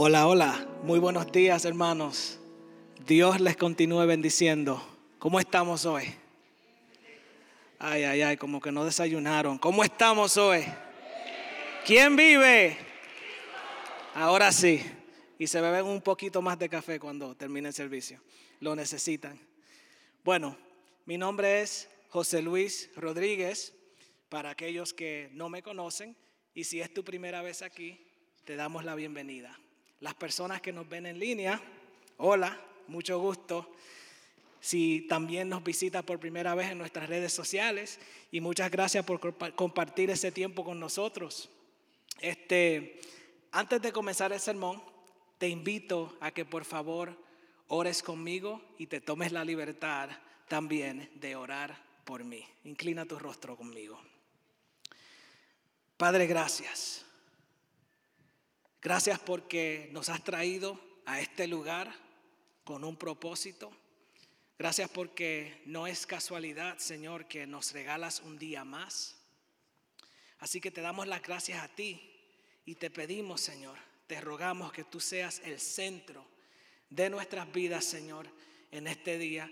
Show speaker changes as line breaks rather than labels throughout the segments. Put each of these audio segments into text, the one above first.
Hola, hola, muy buenos días hermanos. Dios les continúe bendiciendo. ¿Cómo estamos hoy? Ay, ay, ay, como que no desayunaron. ¿Cómo estamos hoy? ¿Quién vive? Ahora sí. Y se beben un poquito más de café cuando termine el servicio. Lo necesitan. Bueno, mi nombre es José Luis Rodríguez. Para aquellos que no me conocen, y si es tu primera vez aquí, te damos la bienvenida. Las personas que nos ven en línea, hola, mucho gusto. Si también nos visitas por primera vez en nuestras redes sociales, y muchas gracias por compartir ese tiempo con nosotros. Este, antes de comenzar el sermón, te invito a que por favor ores conmigo y te tomes la libertad también de orar por mí. Inclina tu rostro conmigo. Padre, gracias. Gracias porque nos has traído a este lugar con un propósito. Gracias porque no es casualidad, Señor, que nos regalas un día más. Así que te damos las gracias a ti y te pedimos, Señor, te rogamos que tú seas el centro de nuestras vidas, Señor, en este día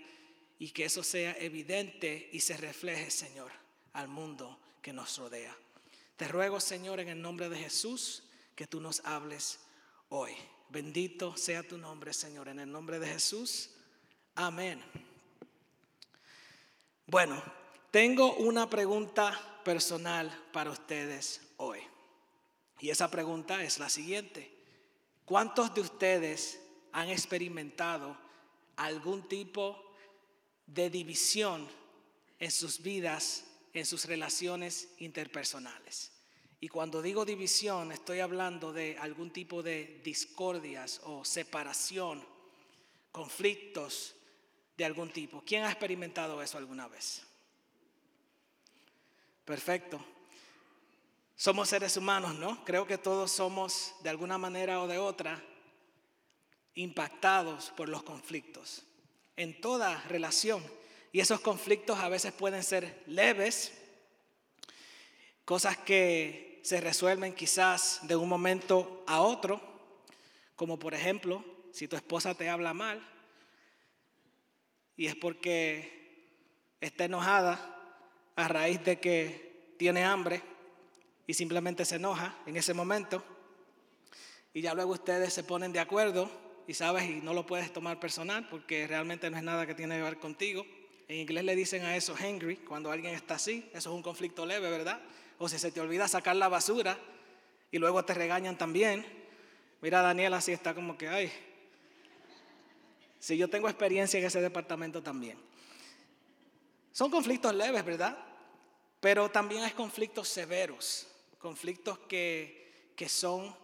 y que eso sea evidente y se refleje, Señor, al mundo que nos rodea. Te ruego, Señor, en el nombre de Jesús, que tú nos hables hoy. Bendito sea tu nombre, Señor, en el nombre de Jesús. Amén. Bueno, tengo una pregunta personal para ustedes hoy. Y esa pregunta es la siguiente. ¿Cuántos de ustedes han experimentado algún tipo de división en sus vidas, en sus relaciones interpersonales? Y cuando digo división, estoy hablando de algún tipo de discordias o separación, conflictos de algún tipo. ¿Quién ha experimentado eso alguna vez? Perfecto. Somos seres humanos, ¿no? Creo que todos somos de alguna manera o de otra impactados por los conflictos en toda relación. Y esos conflictos a veces pueden ser leves, cosas que se resuelven quizás de un momento a otro, como por ejemplo, si tu esposa te habla mal y es porque está enojada a raíz de que tiene hambre y simplemente se enoja en ese momento y ya luego ustedes se ponen de acuerdo y sabes y no lo puedes tomar personal porque realmente no es nada que tiene que ver contigo. En inglés le dicen a eso hangry, cuando alguien está así, eso es un conflicto leve, ¿verdad? O si se te olvida sacar la basura y luego te regañan también. Mira, Daniel así está como que, ay, si yo tengo experiencia en ese departamento también. Son conflictos leves, ¿verdad? Pero también hay conflictos severos conflictos que, son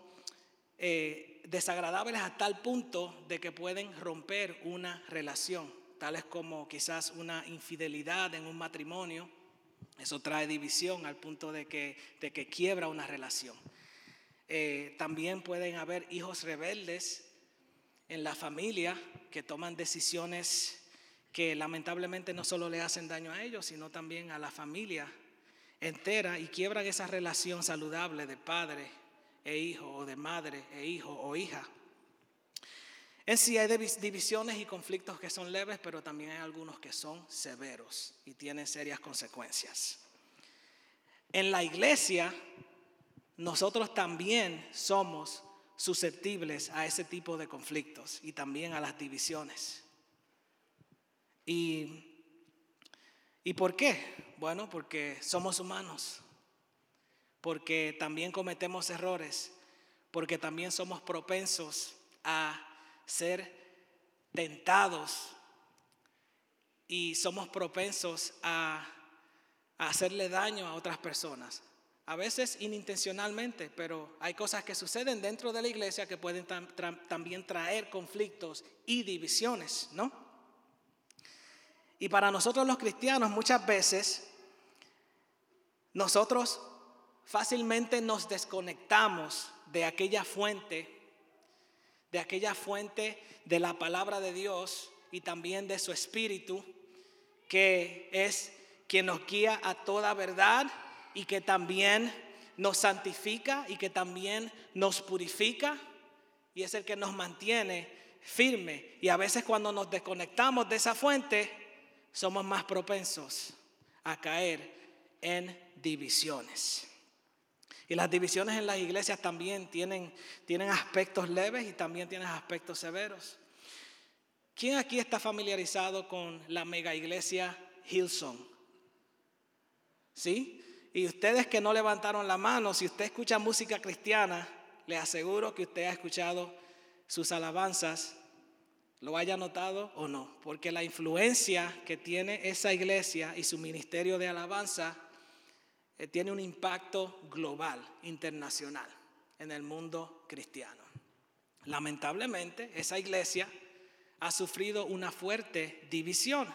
eh, desagradables a tal punto de que pueden romper una relación, tales como quizás una infidelidad en un matrimonio. Eso trae división al punto de que, de que quiebra una relación. Eh, también pueden haber hijos rebeldes en la familia que toman decisiones que lamentablemente no solo le hacen daño a ellos, sino también a la familia entera y quiebran esa relación saludable de padre e hijo o de madre e hijo o hija. En sí hay divisiones y conflictos que son leves, pero también hay algunos que son severos y tienen serias consecuencias. En la iglesia, nosotros también somos susceptibles a ese tipo de conflictos y también a las divisiones. ¿Y, ¿y por qué? Bueno, porque somos humanos, porque también cometemos errores, porque también somos propensos a ser tentados y somos propensos a, hacerle daño a otras personas. A veces inintencionalmente, pero hay cosas que suceden dentro de la iglesia que pueden también traer conflictos y divisiones, ¿no? Y para nosotros los cristianos muchas veces nosotros fácilmente nos desconectamos de aquella fuente, de aquella fuente de la palabra de Dios y también de su espíritu, que es quien nos guía a toda verdad y que también nos santifica y que también nos purifica y es el que nos mantiene firme. Y a veces cuando nos desconectamos de esa fuente, somos más propensos a caer en divisiones. Y las divisiones en las iglesias también tienen, tienen aspectos leves y también tienen aspectos severos. ¿Quién aquí está familiarizado con la mega iglesia Hillsong? ¿Sí? Y ustedes que no levantaron la mano, si usted escucha música cristiana, le aseguro que usted ha escuchado sus alabanzas, lo haya notado o no, porque la influencia que tiene esa iglesia y su ministerio de alabanza eh, tiene un impacto global, internacional, en el mundo cristiano. Lamentablemente, esa iglesia ha sufrido una fuerte división.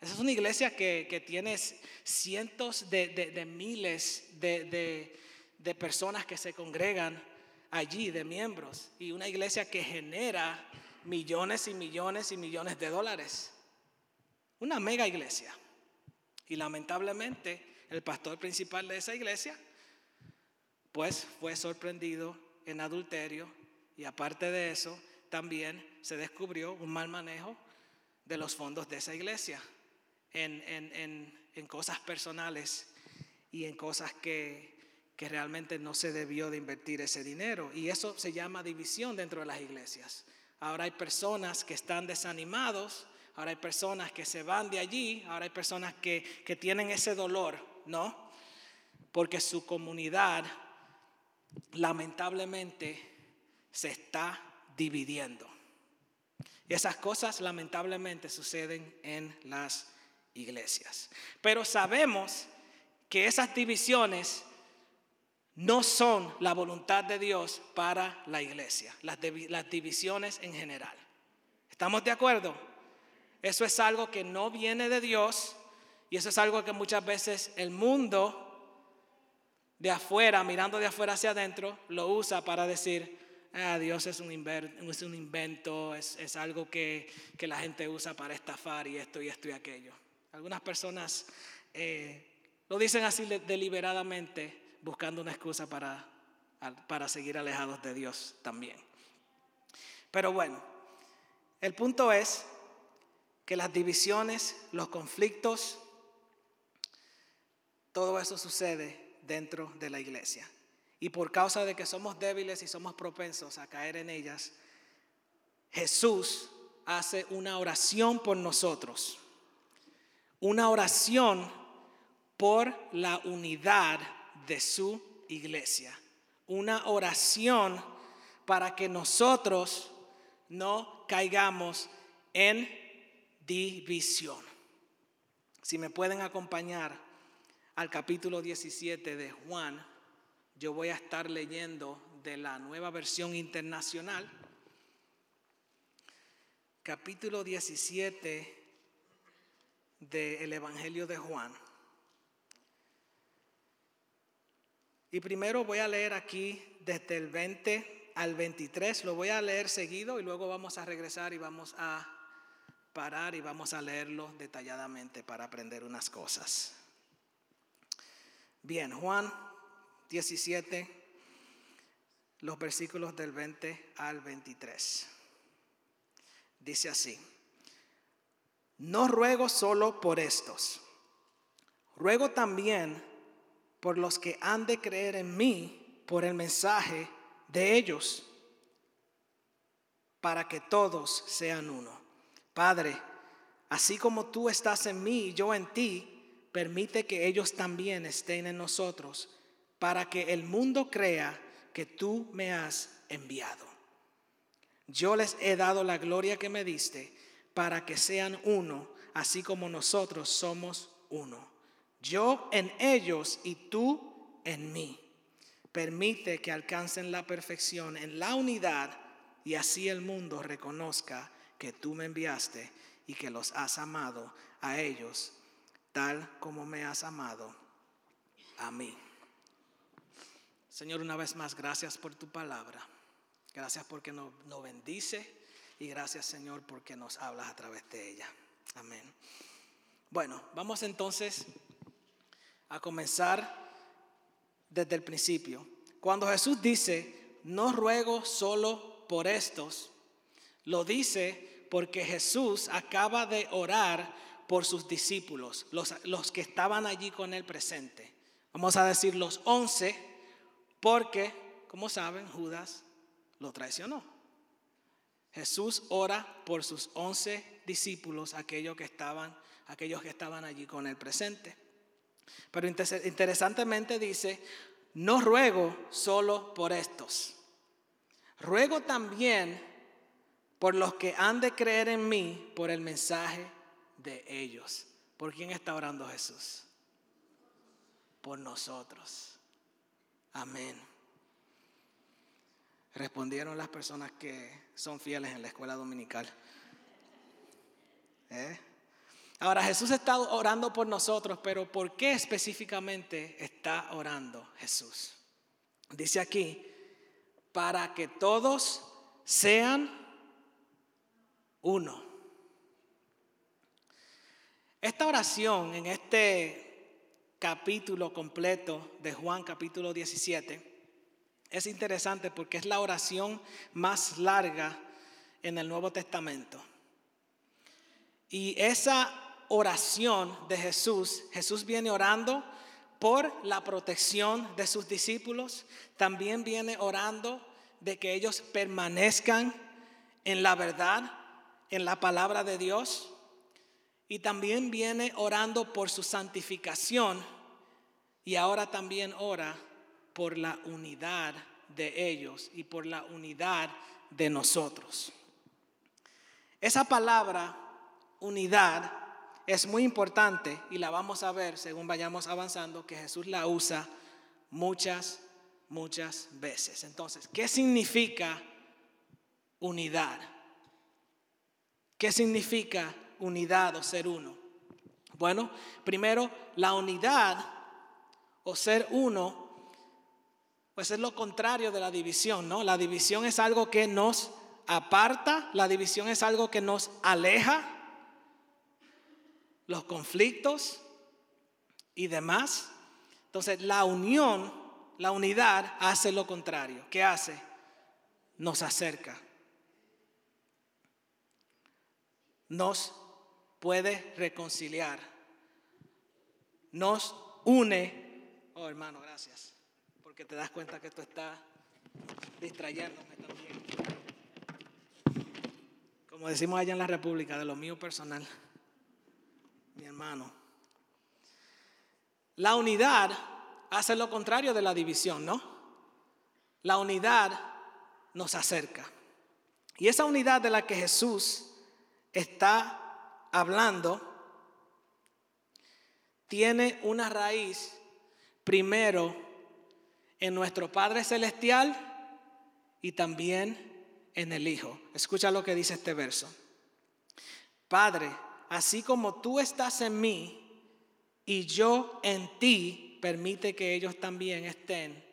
Esa es una iglesia que, tiene cientos de, miles de, de personas que se congregan allí, de miembros, y una iglesia que genera millones y millones y millones de dólares. Una mega iglesia. Y lamentablemente el pastor principal de esa iglesia, pues fue sorprendido en adulterio y aparte de eso, también se descubrió un mal manejo de los fondos de esa iglesia en, en, cosas personales y en cosas que, que realmente no se debió de invertir ese dinero. Y eso se llama división dentro de las iglesias. Ahora hay personas que están desanimados, ahora hay personas que se van de allí, ahora hay personas que, que tienen ese dolor, ¿no? Porque su comunidad lamentablemente se está dividiendo. Esas cosas lamentablemente suceden en las iglesias. Pero sabemos que esas divisiones no son la voluntad de Dios para la iglesia, las, las, divisiones en general. ¿Estamos de acuerdo? Eso es algo que no viene de Dios y eso es algo que muchas veces el mundo de afuera, mirando de afuera hacia adentro, lo usa para decir, ah, Dios es un, es un invento, es, algo que, la gente usa para estafar y esto y esto y aquello. Algunas personas eh, lo dicen así deliberadamente buscando una excusa para, para seguir alejados de Dios también. Pero bueno, el punto es que las divisiones, los conflictos, todo eso sucede dentro de la iglesia. Y por causa de que somos débiles y somos propensos a caer en ellas, Jesús hace una oración por nosotros. Una oración por la unidad de su iglesia. Una oración para que nosotros no caigamos en división. Si me pueden acompañar al capítulo 17 de Juan, yo voy a estar leyendo de la nueva versión internacional. Capítulo 17 del Evangelio de Juan. Y primero voy a leer aquí desde el 20 al 23, lo voy a leer seguido y luego vamos a regresar y vamos a parar y vamos a leerlo detalladamente para aprender unas cosas. Bien, Juan 17, los versículos del 20 al 23. Dice así, no ruego solo por estos, ruego también por los que han de creer en mí por el mensaje de ellos, para que todos sean uno. Padre, así como tú estás en mí y yo en ti, permite que ellos también estén en nosotros, para que el mundo crea que tú me has enviado. Yo les he dado la gloria que me diste, para que sean uno, así como nosotros somos uno yo en ellos y tú en mí. Permite que alcancen la perfección en la unidad y así el mundo reconozca que tú me enviaste y que los has amado a ellos como me has amado a mí. Señor, una vez más, gracias por tu palabra. Gracias porque nos, nos bendice y gracias, Señor, porque nos hablas a través de ella. Amén. Bueno, vamos entonces a comenzar desde el principio. Cuando Jesús dice, no ruego solo por estos, lo dice porque Jesús acaba de orar por sus discípulos, los, los que estaban allí con él presente. Vamos a decir los once, porque, como saben, Judas lo traicionó. Jesús ora por sus once discípulos, aquellos que estaban, aquellos que estaban allí con él presente. Pero interesantemente dice, no ruego solo por estos, ruego también por los que han de creer en mí por el mensaje de ellos. ¿Por quién está orando Jesús? Por nosotros. Amén. Respondieron las personas que son fieles en la escuela dominical. ¿Eh? Ahora Jesús está orando por nosotros, pero ¿por qué específicamente está orando Jesús? Dice aquí, para que todos sean uno. Esta oración en este capítulo completo de Juan capítulo 17 es interesante porque es la oración más larga en el Nuevo Testamento. Y esa oración de Jesús, Jesús viene orando por la protección de sus discípulos, también viene orando de que ellos permanezcan en la verdad, en la palabra de Dios y también viene orando por su santificación y ahora también ora por la unidad de ellos y por la unidad de nosotros. Esa palabra unidad es muy importante y la vamos a ver según vayamos avanzando que Jesús la usa muchas, muchas veces. Entonces, ¿qué significa unidad? ¿Qué significa unidad o ser uno? Bueno, primero, la unidad o ser uno, pues es lo contrario de la división, ¿no? La división es algo que nos aparta, la división es algo que nos aleja, los conflictos y demás. Entonces, la unión, la unidad hace lo contrario. ¿Qué hace? Nos acerca. Nos puede reconciliar. Nos une. Oh, hermano, gracias. Porque te das cuenta que esto está distrayéndome también. Como decimos allá en la República, de lo mío personal. Mi hermano. La unidad hace lo contrario de la división, ¿no? La unidad nos acerca. Y esa unidad de la que Jesús está hablando tiene una raíz primero en nuestro Padre Celestial y también en el Hijo. Escucha lo que dice este verso. Padre, así como tú estás en mí y yo en ti, permite que ellos también estén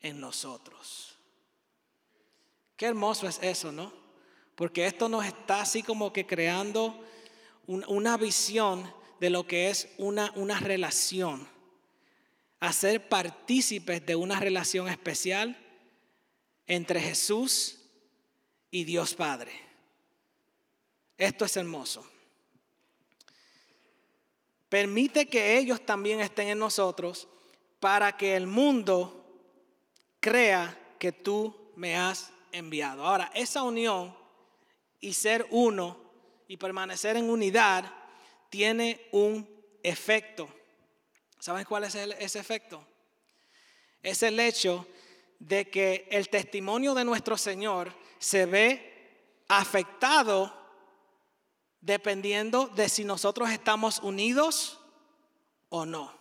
en nosotros. Qué hermoso es eso, ¿no? Porque esto nos está así como que creando una visión de lo que es una, una relación. Hacer partícipes de una relación especial entre Jesús y Dios Padre. Esto es hermoso. Permite que ellos también estén en nosotros para que el mundo crea que tú me has enviado. Ahora, esa unión y ser uno y permanecer en unidad tiene un efecto. ¿Saben cuál es ese efecto? Es el hecho de que el testimonio de nuestro Señor se ve afectado dependiendo de si nosotros estamos unidos o no.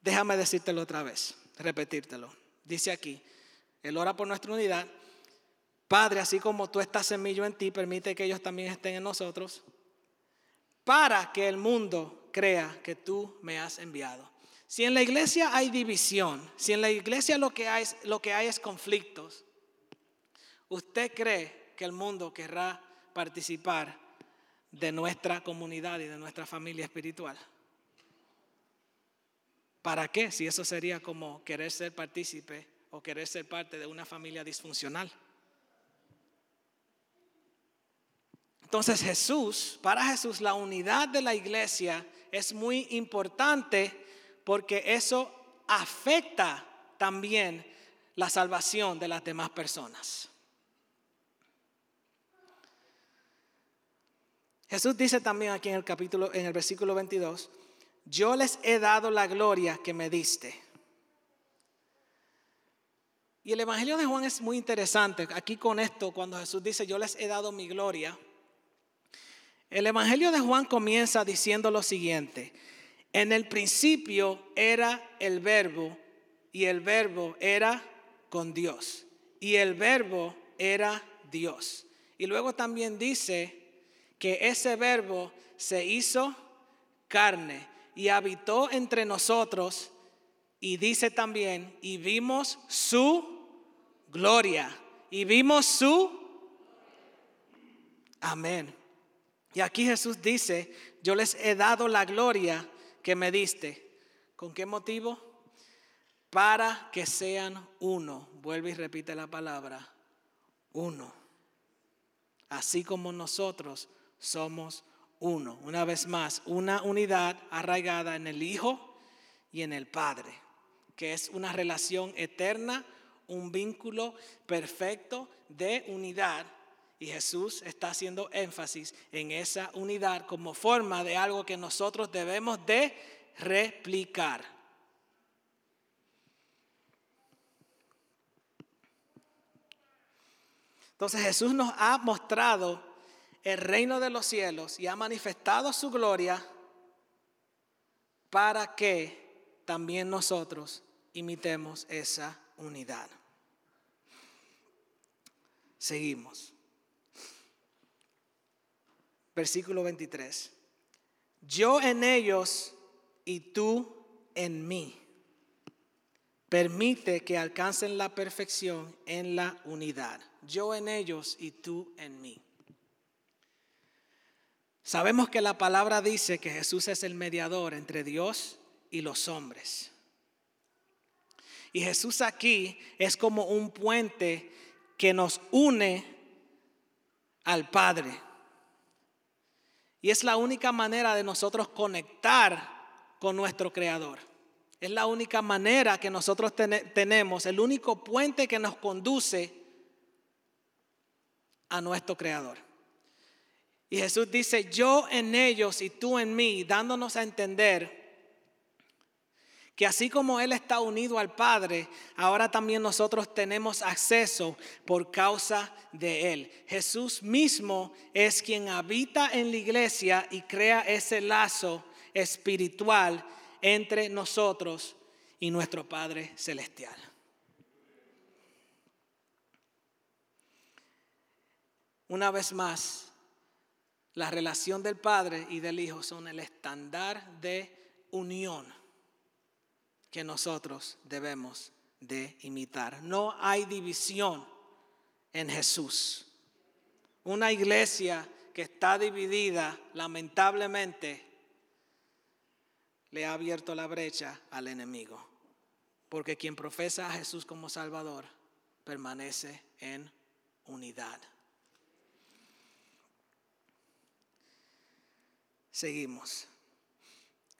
Déjame decírtelo otra vez, repetírtelo. Dice aquí, Él ora por nuestra unidad Padre, así como tú estás en mí, yo en ti, permite que ellos también estén en nosotros, para que el mundo crea que tú me has enviado. Si en la iglesia hay división, si en la iglesia lo que hay, lo que hay es conflictos, ¿usted cree que el mundo querrá participar de nuestra comunidad y de nuestra familia espiritual? ¿Para qué? Si eso sería como querer ser partícipe o querer ser parte de una familia disfuncional. Entonces Jesús, para Jesús la unidad de la iglesia es muy importante porque eso afecta también la salvación de las demás personas. Jesús dice también aquí en el capítulo en el versículo 22, yo les he dado la gloria que me diste. Y el evangelio de Juan es muy interesante. Aquí con esto cuando Jesús dice, "Yo les he dado mi gloria", el evangelio de Juan comienza diciendo lo siguiente: En el principio era el verbo y el verbo era con Dios y el verbo era Dios. Y luego también dice que ese verbo se hizo carne y habitó entre nosotros y dice también, y vimos su gloria, y vimos su... Amén. Y aquí Jesús dice, yo les he dado la gloria que me diste. ¿Con qué motivo? Para que sean uno. Vuelve y repite la palabra, uno. Así como nosotros somos uno. Una vez más, una unidad arraigada en el Hijo y en el Padre, que es una relación eterna, un vínculo perfecto de unidad. Y Jesús está haciendo énfasis en esa unidad como forma de algo que nosotros debemos de replicar. Entonces Jesús nos ha mostrado el reino de los cielos y ha manifestado su gloria para que también nosotros imitemos esa unidad. Seguimos. Versículo 23. Yo en ellos y tú en mí. Permite que alcancen la perfección en la unidad. Yo en ellos y tú en mí. Sabemos que la palabra dice que Jesús es el mediador entre Dios y los hombres. Y Jesús aquí es como un puente que nos une al Padre. Y es la única manera de nosotros conectar con nuestro Creador. Es la única manera que nosotros tenemos, el único puente que nos conduce a nuestro Creador. Y Jesús dice, yo en ellos y tú en mí, dándonos a entender que así como Él está unido al Padre, ahora también nosotros tenemos acceso por causa de Él. Jesús mismo es quien habita en la iglesia y crea ese lazo espiritual entre nosotros y nuestro Padre Celestial. Una vez más, la relación del Padre y del Hijo son el estándar de unión que nosotros debemos de imitar. No hay división en Jesús. Una iglesia que está dividida, lamentablemente, le ha abierto la brecha al enemigo. Porque quien profesa a Jesús como Salvador permanece en unidad. Seguimos.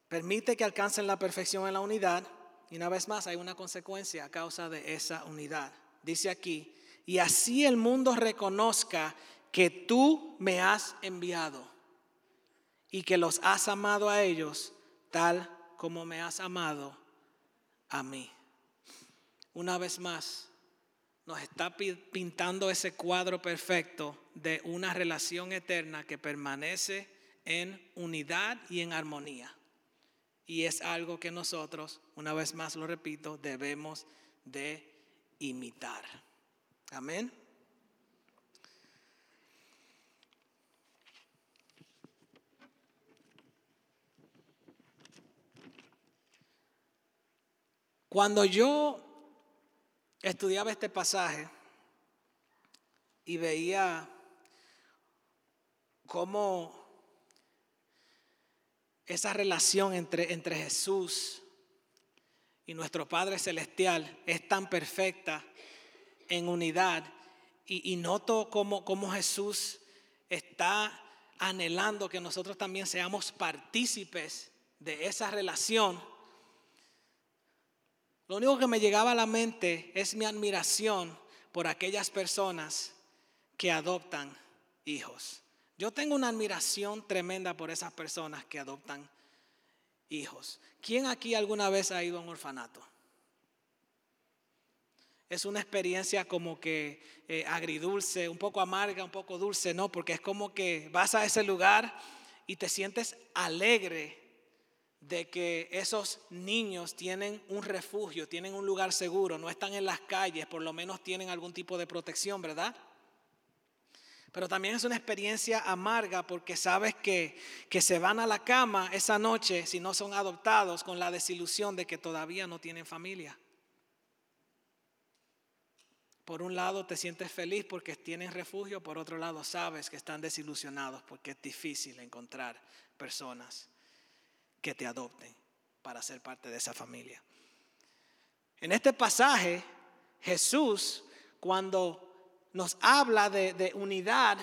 Permite que alcancen la perfección en la unidad. Y una vez más hay una consecuencia a causa de esa unidad. Dice aquí, y así el mundo reconozca que tú me has enviado y que los has amado a ellos tal como me has amado a mí. Una vez más, nos está pintando ese cuadro perfecto de una relación eterna que permanece en unidad y en armonía. Y es algo que nosotros, una vez más lo repito, debemos de imitar. Amén. Cuando yo estudiaba este pasaje y veía cómo esa relación entre, entre Jesús y nuestro Padre Celestial es tan perfecta en unidad. Y, noto cómo, cómo Jesús está anhelando que nosotros también seamos partícipes de esa relación. Lo único que me llegaba a la mente es mi admiración por aquellas personas que adoptan hijos. Yo tengo una admiración tremenda por esas personas que adoptan hijos. ¿Quién aquí alguna vez ha ido a un orfanato? Es una experiencia como que eh, agridulce, un poco amarga, un poco dulce, ¿no? Porque es como que vas a ese lugar y te sientes alegre de que esos niños tienen un refugio, tienen un lugar seguro, no están en las calles, por lo menos tienen algún tipo de protección, ¿verdad? Pero también es una experiencia amarga porque sabes que, que se van a la cama esa noche si no son adoptados con la desilusión de que todavía no tienen familia. Por un lado te sientes feliz porque tienen refugio, por otro lado sabes que están desilusionados porque es difícil encontrar personas que te adopten para ser parte de esa familia. En este pasaje, Jesús, cuando nos habla de, unidad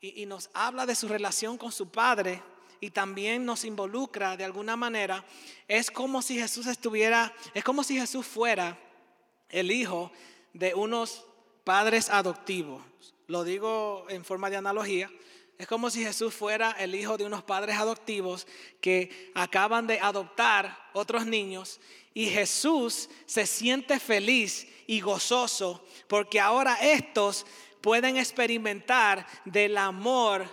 y, y nos habla de su relación con su Padre y también nos involucra de alguna manera, es como si Jesús estuviera, es como si Jesús fuera el hijo de unos padres adoptivos. Lo digo en forma de analogía. Es como si Jesús fuera el hijo de unos padres adoptivos que acaban de adoptar otros niños y Jesús se siente feliz y gozoso porque ahora estos pueden experimentar del amor,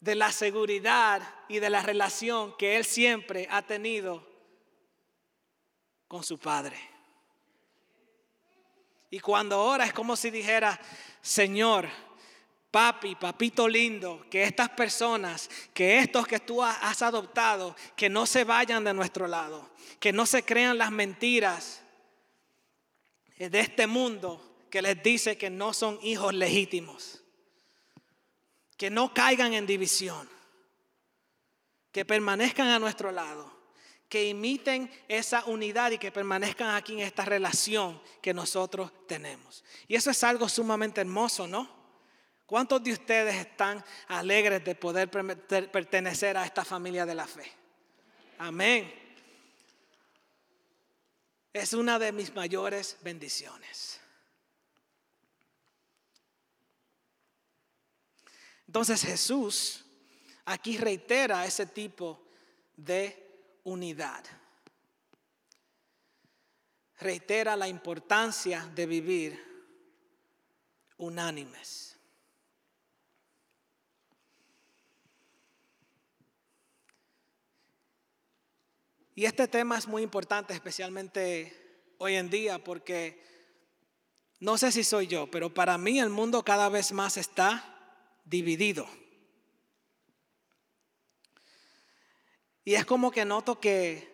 de la seguridad y de la relación que Él siempre ha tenido con su Padre. Y cuando ora es como si dijera, Señor, papi, papito lindo, que estas personas, que estos que tú has adoptado, que no se vayan de nuestro lado, que no se crean las mentiras de este mundo que les dice que no son hijos legítimos, que no caigan en división, que permanezcan a nuestro lado, que imiten esa unidad y que permanezcan aquí en esta relación que nosotros tenemos. Y eso es algo sumamente hermoso, ¿no? ¿Cuántos de ustedes están alegres de poder pertenecer a esta familia de la fe? Amén. Es una de mis mayores bendiciones. Entonces Jesús aquí reitera ese tipo de unidad. Reitera la importancia de vivir unánimes. Y este tema es muy importante, especialmente hoy en día, porque no sé si soy yo, pero para mí el mundo cada vez más está dividido. Y es como que noto que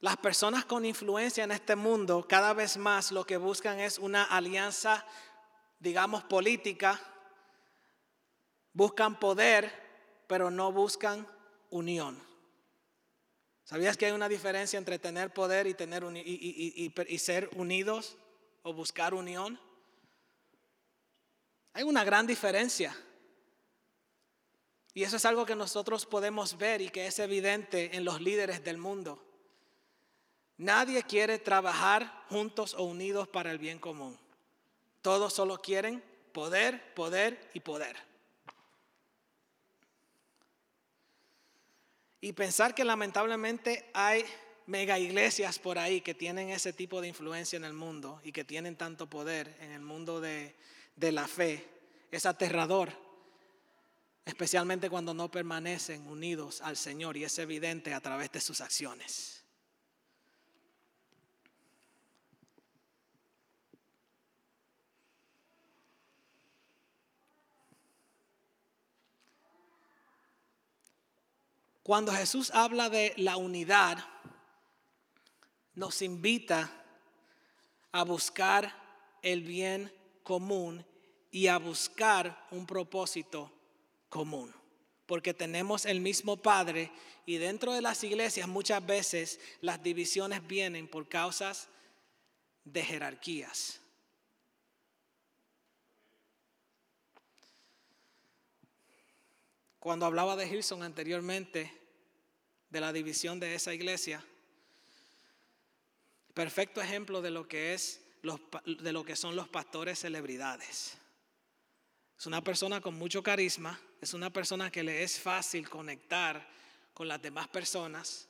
las personas con influencia en este mundo cada vez más lo que buscan es una alianza, digamos, política. Buscan poder, pero no buscan unión. ¿Sabías que hay una diferencia entre tener poder y, tener y, ser unidos o buscar unión? Hay una gran diferencia. Y eso es algo que nosotros podemos ver y que es evidente en los líderes del mundo. Nadie quiere trabajar juntos o unidos para el bien común. Todos solo quieren poder, poder y poder. Y pensar que lamentablemente hay mega iglesias por ahí que tienen ese tipo de influencia en el mundo y que tienen tanto poder en el mundo de, de la fe es aterrador, especialmente cuando no permanecen unidos al Señor y es evidente a través de sus acciones. Cuando Jesús habla de la unidad, nos invita a buscar el bien común y a buscar un propósito común. porque tenemos el mismo Padre y dentro de las iglesias muchas veces las divisiones vienen por causas de jerarquías. Cuando hablaba de Hilson anteriormente, de la división de esa iglesia, perfecto ejemplo de lo que es de lo que son los pastores celebridades. Es una persona con mucho carisma, es una persona que le es fácil conectar con las demás personas,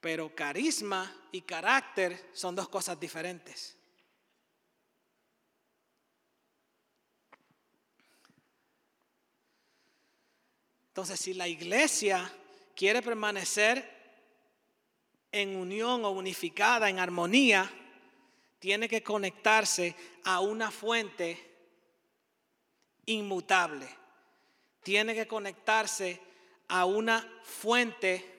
pero carisma y carácter son dos cosas diferentes. Entonces, si la iglesia quiere permanecer en unión o unificada, en armonía, tiene que conectarse a una fuente inmutable. Tiene que conectarse a una fuente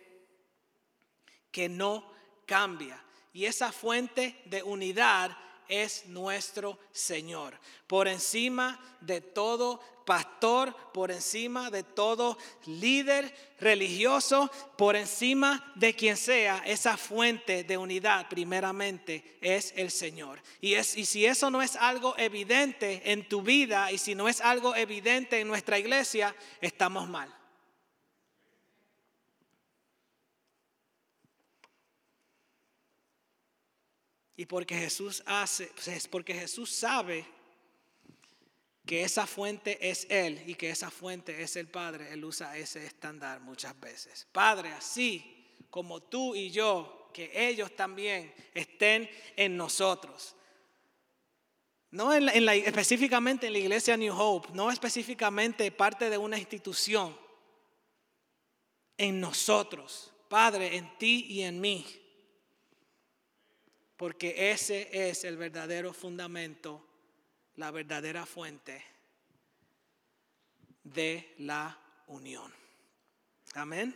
que no cambia. Y esa fuente de unidad es nuestro Señor. Por encima de todo pastor, por encima de todo líder religioso, por encima de quien sea, esa fuente de unidad primeramente es el Señor. Y, es, y si eso no es algo evidente en tu vida y si no es algo evidente en nuestra iglesia, estamos mal. Y porque Jesús hace, pues es porque Jesús sabe que esa fuente es Él y que esa fuente es el Padre, Él usa ese estándar muchas veces. Padre, así como tú y yo, que ellos también estén en nosotros. No en específicamente en la iglesia New Hope, no específicamente parte de una institución, en nosotros, Padre, en ti y en mí. Porque ese es el verdadero fundamento la verdadera fuente de la unión. Amén.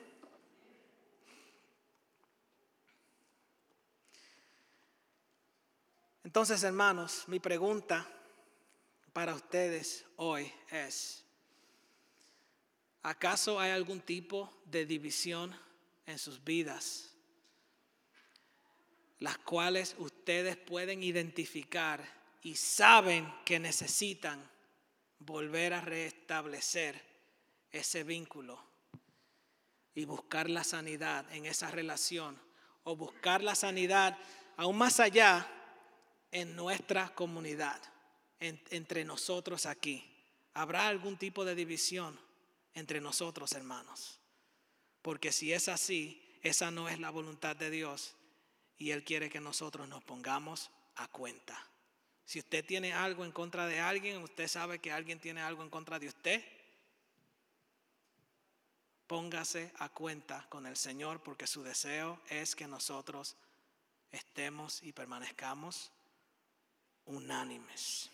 Entonces, hermanos, mi pregunta para ustedes hoy es, ¿acaso hay algún tipo de división en sus vidas, las cuales ustedes pueden identificar y saben que necesitan volver a restablecer ese vínculo y buscar la sanidad en esa relación o buscar la sanidad aún más allá en nuestra comunidad, entre nosotros aquí. ¿Habrá algún tipo de división entre nosotros, hermanos? Porque si es así, esa no es la voluntad de Dios y Él quiere que nosotros nos pongamos a cuenta. Si usted tiene algo en contra de alguien, usted sabe que alguien tiene algo en contra de usted, póngase a cuenta con el Señor porque su deseo es que nosotros estemos y permanezcamos unánimes.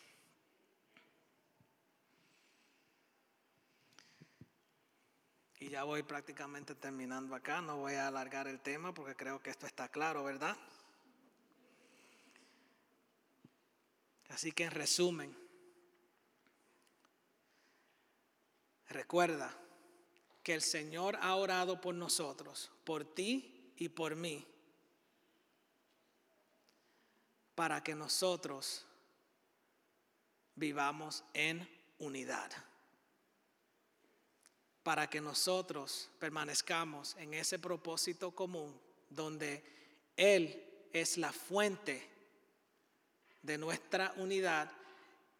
Y ya voy prácticamente terminando acá, no voy a alargar el tema porque creo que esto está claro, ¿verdad? Así que en resumen, recuerda que el Señor ha orado por nosotros, por ti y por mí, para que nosotros vivamos en unidad, para que nosotros permanezcamos en ese propósito común donde Él es la fuente de nuestra unidad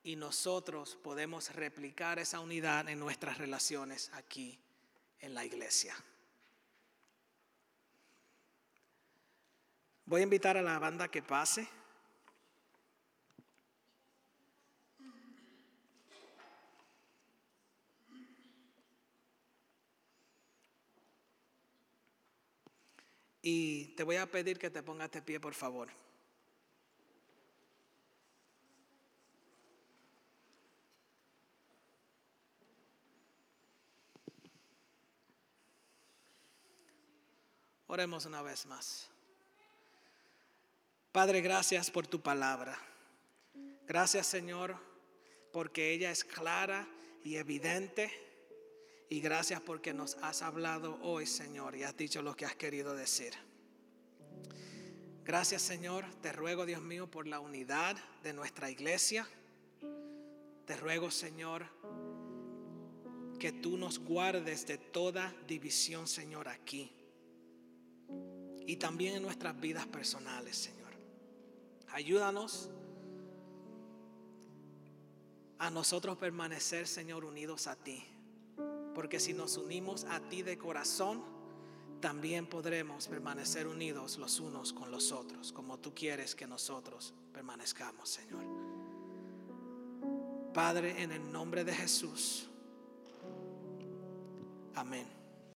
y nosotros podemos replicar esa unidad en nuestras relaciones aquí en la iglesia. Voy a invitar a la banda que pase. Y te voy a pedir que te pongas de pie, por favor. Oremos una vez más. Padre, gracias por tu palabra. Gracias Señor, porque ella es clara y evidente Y gracias porque nos has hablado hoy, Señor, y has dicho lo que has querido decir. Gracias, Señor. Te ruego, Dios mío, por la unidad de nuestra iglesia. Te ruego, Señor, que tú nos guardes de toda división, Señor, aquí. Y también en nuestras vidas personales, Señor. Ayúdanos a nosotros permanecer, Señor, unidos a ti. Porque si nos unimos a ti de corazón, también podremos permanecer unidos los unos con los otros, como tú quieres que nosotros permanezcamos, Señor. Padre, en el nombre de Jesús. Amén.